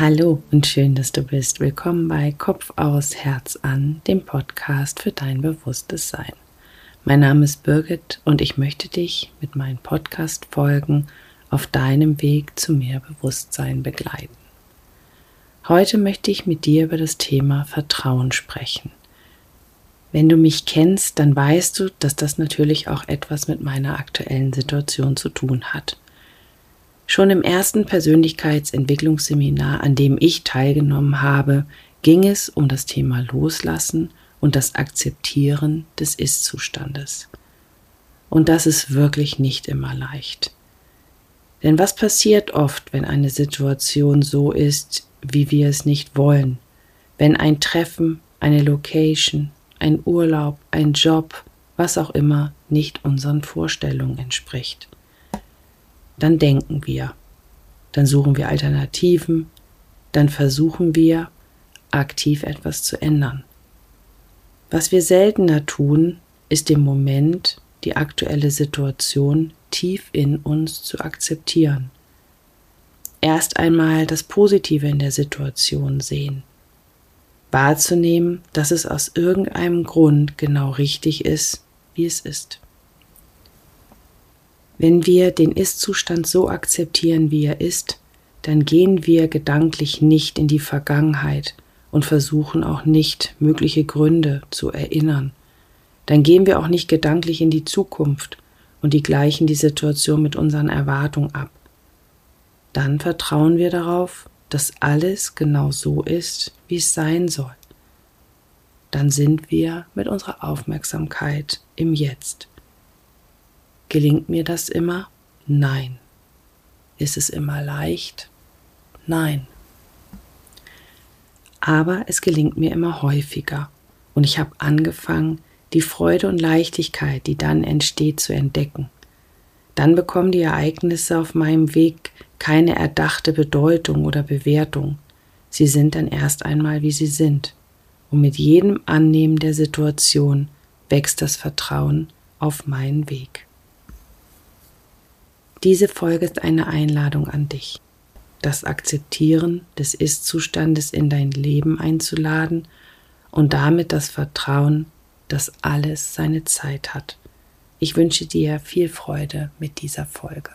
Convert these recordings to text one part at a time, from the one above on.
Hallo und schön, dass du bist. Willkommen bei Kopf aus, Herz an, dem Podcast für dein bewusstes Sein. Mein Name ist Birgit und ich möchte dich mit meinen Podcast-Folgen auf deinem Weg zu mehr Bewusstsein begleiten. Heute möchte ich mit dir über das Thema Vertrauen sprechen. Wenn du mich kennst, dann weißt du, dass das natürlich auch etwas mit meiner aktuellen Situation zu tun hat. Schon im ersten Persönlichkeitsentwicklungsseminar, an dem ich teilgenommen habe, ging es um das Thema Loslassen und das Akzeptieren des Ist-Zustandes. Und das ist wirklich nicht immer leicht. Denn was passiert oft, wenn eine Situation so ist, wie wir es nicht wollen? Wenn ein Treffen, eine Location, ein Urlaub, ein Job, was auch immer, nicht unseren Vorstellungen entspricht dann denken wir, dann suchen wir Alternativen, dann versuchen wir aktiv etwas zu ändern. Was wir seltener tun, ist im Moment die aktuelle Situation tief in uns zu akzeptieren. Erst einmal das Positive in der Situation sehen. Wahrzunehmen, dass es aus irgendeinem Grund genau richtig ist, wie es ist. Wenn wir den Ist-Zustand so akzeptieren, wie er ist, dann gehen wir gedanklich nicht in die Vergangenheit und versuchen auch nicht mögliche Gründe zu erinnern. Dann gehen wir auch nicht gedanklich in die Zukunft und die gleichen die Situation mit unseren Erwartungen ab. Dann vertrauen wir darauf, dass alles genau so ist, wie es sein soll. Dann sind wir mit unserer Aufmerksamkeit im Jetzt. Gelingt mir das immer? Nein. Ist es immer leicht? Nein. Aber es gelingt mir immer häufiger und ich habe angefangen, die Freude und Leichtigkeit, die dann entsteht, zu entdecken. Dann bekommen die Ereignisse auf meinem Weg keine erdachte Bedeutung oder Bewertung. Sie sind dann erst einmal, wie sie sind. Und mit jedem Annehmen der Situation wächst das Vertrauen auf meinen Weg. Diese Folge ist eine Einladung an dich, das Akzeptieren des Ist-Zustandes in dein Leben einzuladen und damit das Vertrauen, dass alles seine Zeit hat. Ich wünsche dir viel Freude mit dieser Folge.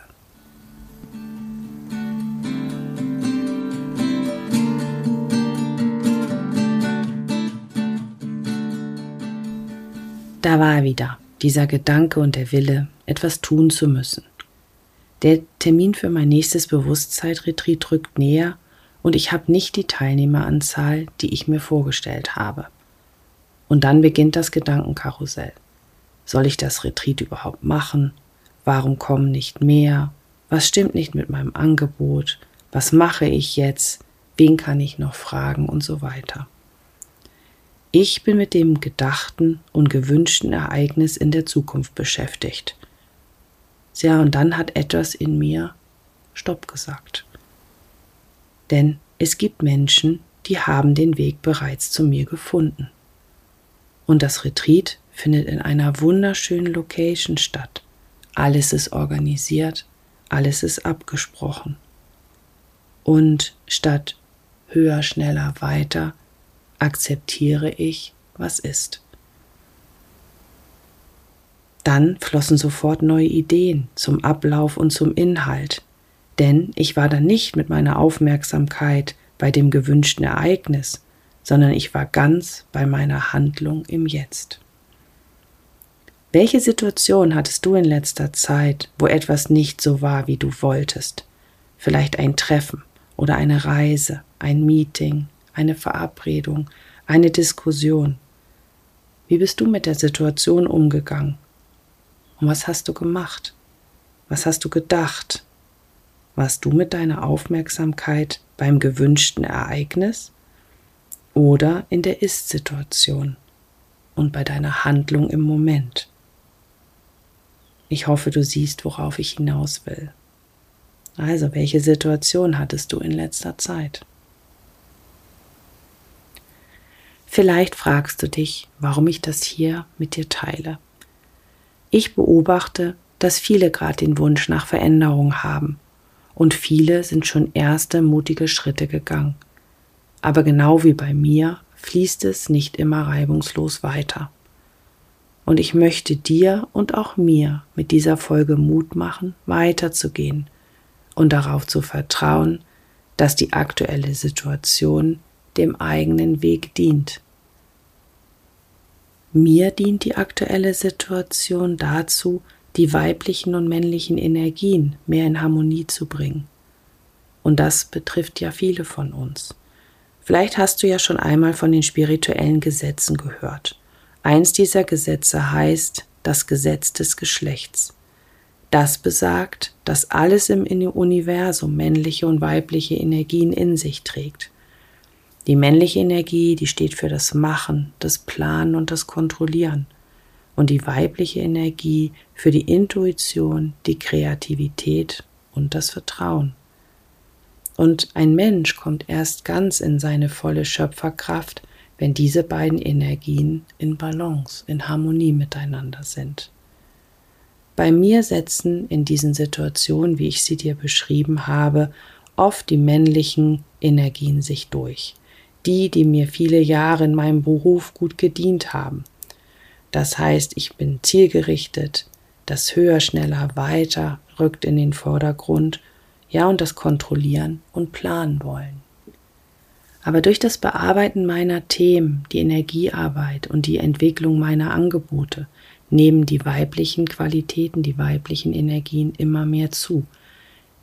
Da war er wieder, dieser Gedanke und der Wille, etwas tun zu müssen. Der Termin für mein nächstes Bewusstseinsretreat rückt näher und ich habe nicht die Teilnehmeranzahl, die ich mir vorgestellt habe. Und dann beginnt das Gedankenkarussell. Soll ich das Retreat überhaupt machen? Warum kommen nicht mehr? Was stimmt nicht mit meinem Angebot? Was mache ich jetzt? Wen kann ich noch fragen und so weiter. Ich bin mit dem gedachten und gewünschten Ereignis in der Zukunft beschäftigt ja, und dann hat etwas in mir Stopp gesagt. Denn es gibt Menschen, die haben den Weg bereits zu mir gefunden. Und das Retreat findet in einer wunderschönen Location statt. Alles ist organisiert, alles ist abgesprochen. Und statt höher, schneller, weiter akzeptiere ich, was ist. Dann flossen sofort neue Ideen zum Ablauf und zum Inhalt, denn ich war dann nicht mit meiner Aufmerksamkeit bei dem gewünschten Ereignis, sondern ich war ganz bei meiner Handlung im Jetzt. Welche Situation hattest du in letzter Zeit, wo etwas nicht so war, wie du wolltest? Vielleicht ein Treffen oder eine Reise, ein Meeting, eine Verabredung, eine Diskussion. Wie bist du mit der Situation umgegangen? Und was hast du gemacht? Was hast du gedacht? Warst du mit deiner Aufmerksamkeit beim gewünschten Ereignis oder in der Ist-Situation und bei deiner Handlung im Moment? Ich hoffe, du siehst, worauf ich hinaus will. Also, welche Situation hattest du in letzter Zeit? Vielleicht fragst du dich, warum ich das hier mit dir teile. Ich beobachte, dass viele gerade den Wunsch nach Veränderung haben. und viele sind schon erste mutige Schritte gegangen. Aber genau wie bei mir fließt es nicht immer reibungslos weiter. Und ich möchte dir und auch mir mit dieser Folge Mut machen, weiterzugehen und darauf zu vertrauen, dass die aktuelle Situation dem eigenen Weg dient. Mir dient die aktuelle Situation dazu, die weiblichen und männlichen Energien mehr in Harmonie zu bringen. Und das betrifft ja viele von uns. Vielleicht hast du ja schon einmal von den spirituellen Gesetzen gehört. Eins dieser Gesetze heißt das Gesetz des Geschlechts. Das besagt, dass alles im Universum männliche und weibliche Energien in sich trägt. Die männliche Energie, die steht für das Machen, das Planen und das Kontrollieren und die weibliche Energie für die Intuition, die Kreativität und das Vertrauen. Und ein Mensch kommt erst ganz in seine volle Schöpferkraft, wenn diese beiden Energien in Balance, in Harmonie miteinander sind. Bei mir setzen in diesen Situationen, wie ich sie dir beschrieben habe, oft die männlichen Energien sich durch. Die, die mir viele Jahre in meinem Beruf gut gedient haben. Das heißt, ich bin zielgerichtet, das höher, schneller, weiter rückt in den Vordergrund, ja, und das Kontrollieren und Planen wollen. Aber durch das Bearbeiten meiner Themen, die Energiearbeit und die Entwicklung meiner Angebote nehmen die weiblichen Qualitäten, die weiblichen Energien immer mehr zu.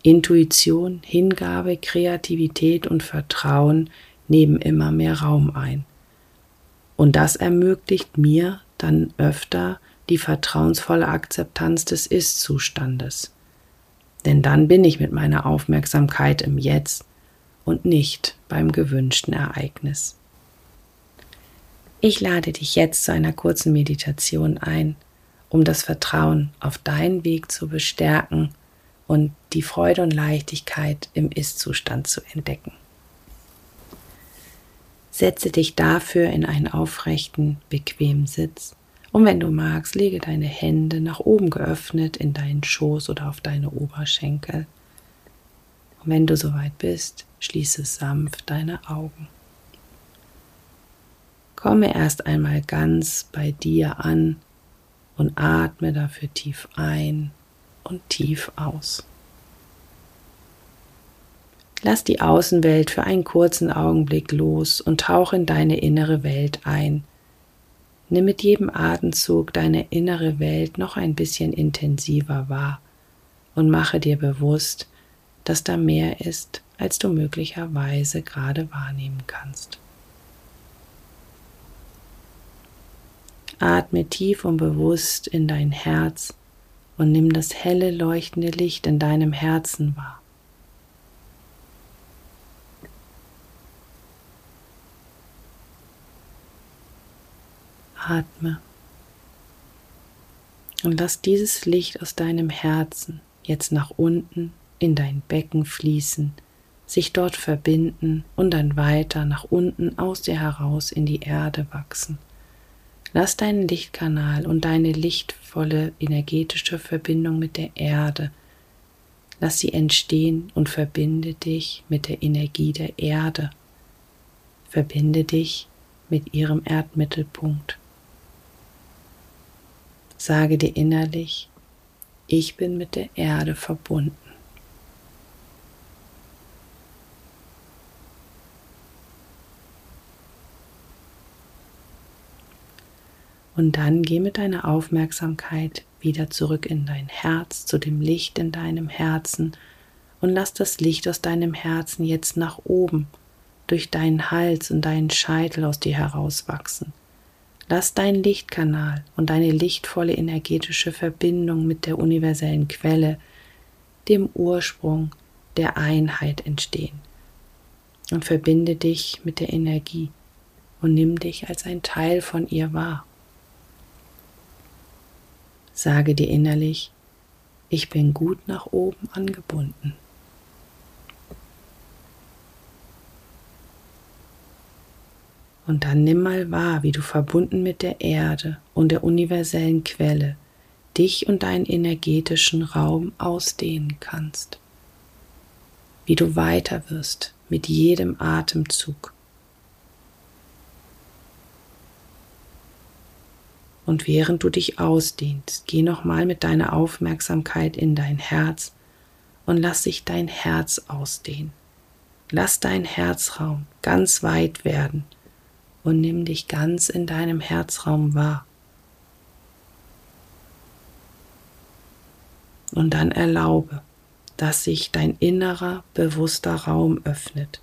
Intuition, Hingabe, Kreativität und Vertrauen nehmen immer mehr Raum ein. Und das ermöglicht mir, dann öfter die vertrauensvolle Akzeptanz des Ist-Zustandes. Denn dann bin ich mit meiner Aufmerksamkeit im Jetzt und nicht beim gewünschten Ereignis. Ich lade dich jetzt zu einer kurzen Meditation ein, um das Vertrauen auf deinen Weg zu bestärken und die Freude und Leichtigkeit im Ist-Zustand zu entdecken. Setze dich dafür in einen aufrechten, bequemen Sitz und wenn du magst, lege deine Hände nach oben geöffnet in deinen Schoß oder auf deine Oberschenkel. Und wenn du soweit bist, schließe sanft deine Augen. Komme erst einmal ganz bei dir an und atme dafür tief ein und tief aus. Lass die Außenwelt für einen kurzen Augenblick los und tauche in deine innere Welt ein. Nimm mit jedem Atemzug deine innere Welt noch ein bisschen intensiver wahr und mache dir bewusst, dass da mehr ist, als du möglicherweise gerade wahrnehmen kannst. Atme tief und bewusst in dein Herz und nimm das helle leuchtende Licht in deinem Herzen wahr. Atme und lass dieses Licht aus deinem Herzen jetzt nach unten in dein Becken fließen, sich dort verbinden und dann weiter nach unten aus dir heraus in die Erde wachsen. Lass deinen Lichtkanal und deine lichtvolle energetische Verbindung mit der Erde, lass sie entstehen und verbinde dich mit der Energie der Erde. Verbinde dich mit ihrem Erdmittelpunkt. Sage dir innerlich, ich bin mit der Erde verbunden. Und dann geh mit deiner Aufmerksamkeit wieder zurück in dein Herz, zu dem Licht in deinem Herzen und lass das Licht aus deinem Herzen jetzt nach oben durch deinen Hals und deinen Scheitel aus dir herauswachsen. Lass deinen Lichtkanal und deine lichtvolle energetische Verbindung mit der universellen Quelle, dem Ursprung der Einheit entstehen. Und verbinde dich mit der Energie und nimm dich als ein Teil von ihr wahr. Sage dir innerlich, ich bin gut nach oben angebunden. Und dann nimm mal wahr, wie du verbunden mit der Erde und der universellen Quelle dich und deinen energetischen Raum ausdehnen kannst. wie du weiter wirst mit jedem Atemzug. Und während du dich ausdehnst, geh nochmal mit deiner Aufmerksamkeit in dein Herz und lass sich dein Herz ausdehnen. Lass dein Herzraum ganz weit werden und nimm dich ganz in deinem Herzraum wahr. Und dann erlaube, dass sich dein innerer, bewusster Raum öffnet.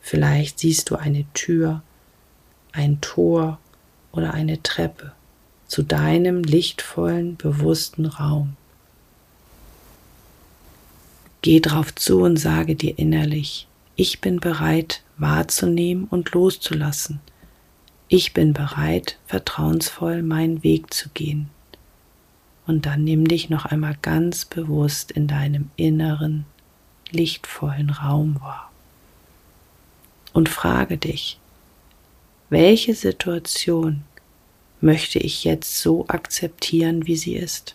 Vielleicht siehst du eine Tür, ein Tor oder eine Treppe zu deinem lichtvollen, bewussten Raum. Geh drauf zu und sage dir innerlich, ich bin bereit wahrzunehmen und loszulassen. Ich bin bereit, vertrauensvoll meinen Weg zu gehen. Und dann nimm dich noch einmal ganz bewusst in deinem inneren, lichtvollen Raum wahr. Und frage dich, welche Situation möchte ich jetzt so akzeptieren, wie sie ist?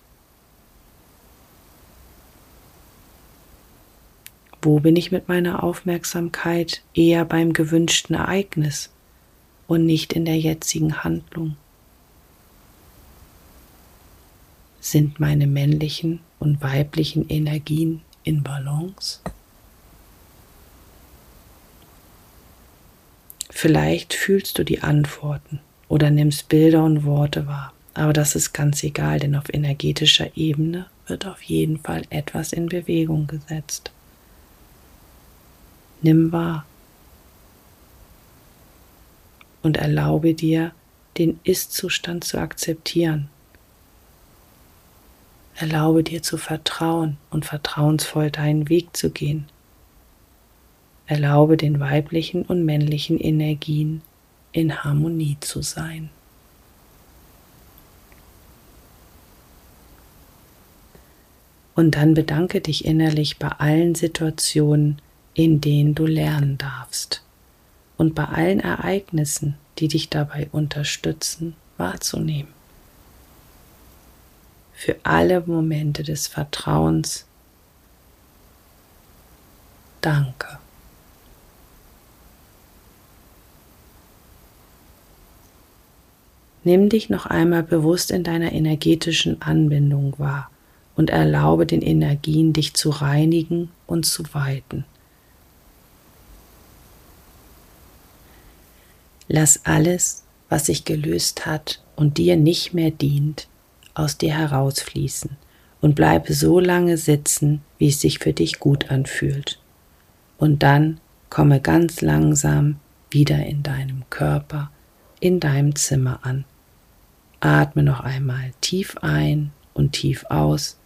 Wo bin ich mit meiner Aufmerksamkeit eher beim gewünschten Ereignis und nicht in der jetzigen Handlung? Sind meine männlichen und weiblichen Energien in Balance? Vielleicht fühlst du die Antworten oder nimmst Bilder und Worte wahr. Aber das ist ganz egal, denn auf energetischer Ebene wird auf jeden Fall etwas in Bewegung gesetzt. Nimm wahr und erlaube dir, den Ist-Zustand zu akzeptieren. Erlaube dir zu vertrauen und vertrauensvoll deinen Weg zu gehen. Erlaube den weiblichen und männlichen Energien in Harmonie zu sein. Und dann bedanke dich innerlich bei allen Situationen, in denen du lernen darfst und bei allen Ereignissen, die dich dabei unterstützen, wahrzunehmen. Für alle Momente des Vertrauens. Danke. Nimm dich noch einmal bewusst in deiner energetischen Anbindung wahr und erlaube den Energien, dich zu reinigen und zu weiten. Lass alles, was sich gelöst hat und dir nicht mehr dient, aus dir herausfließen und bleibe so lange sitzen, wie es sich für dich gut anfühlt. Und dann komme ganz langsam wieder in deinem Körper, in deinem Zimmer an. Atme noch einmal tief ein und tief aus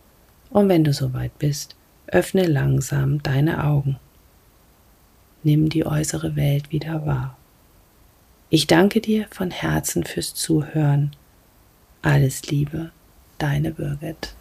und wenn du soweit bist, öffne langsam deine Augen. Nimm die äußere Welt wieder wahr. Ich danke dir von Herzen fürs Zuhören. Alles Liebe, deine Birgit.